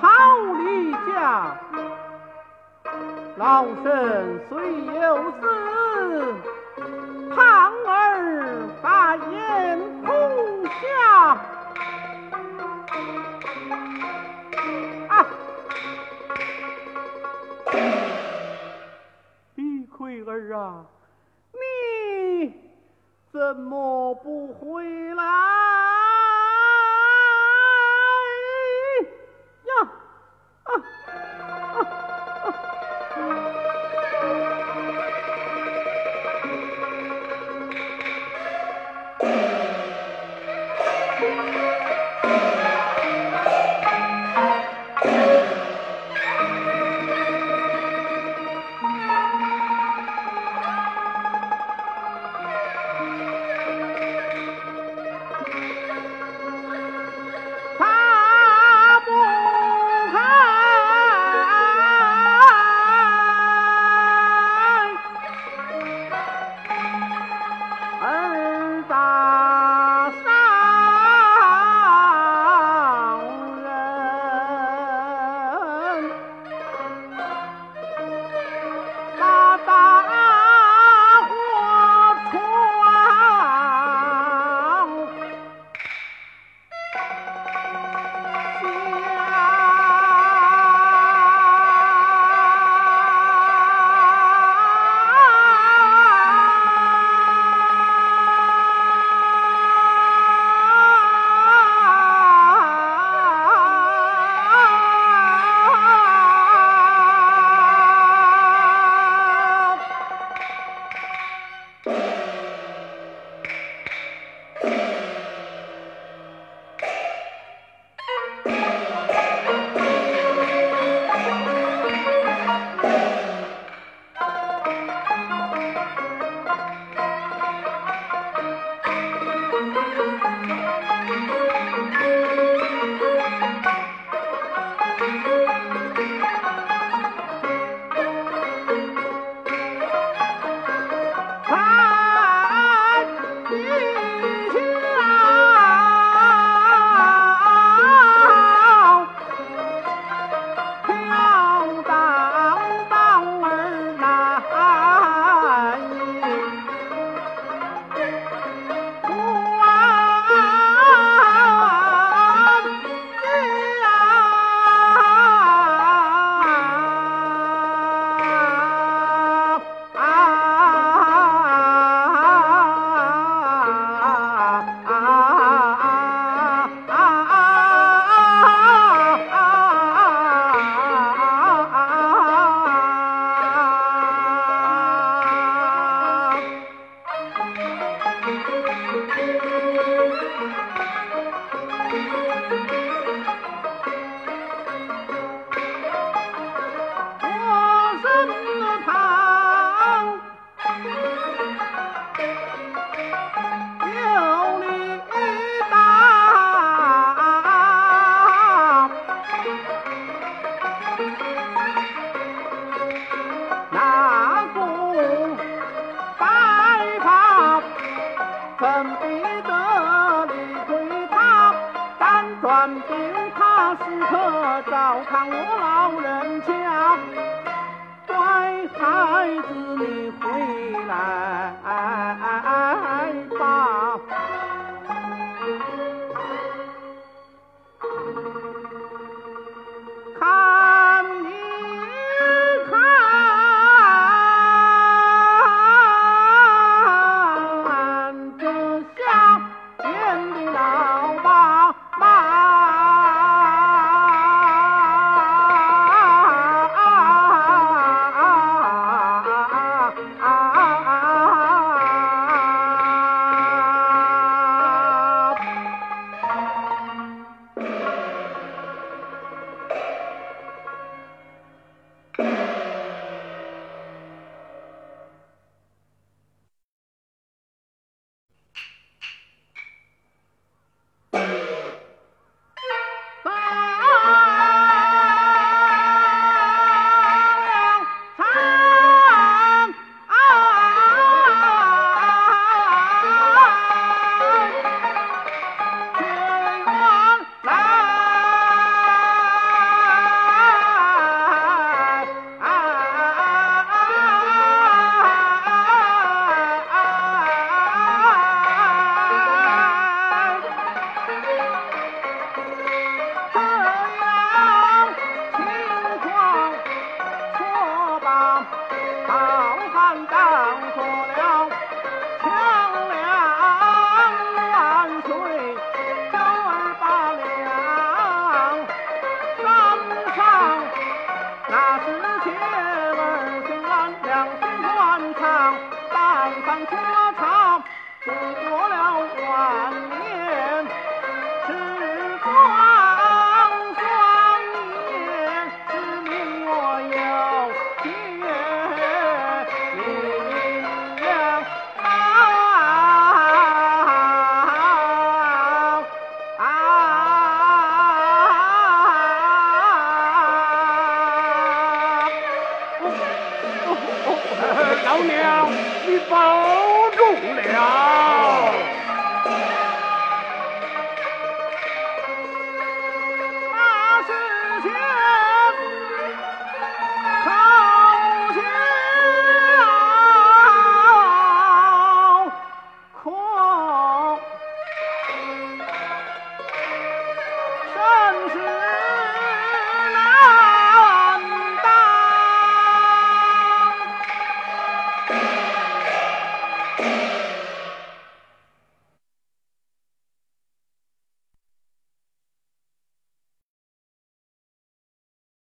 逃离家，老身虽有死，胖儿把眼空下。啊！李奎儿啊，你怎么不回来怎比得李逵他？辗转病榻时刻照看我老人家。乖孩子，你回来 I Thank you. 老娘你保重了。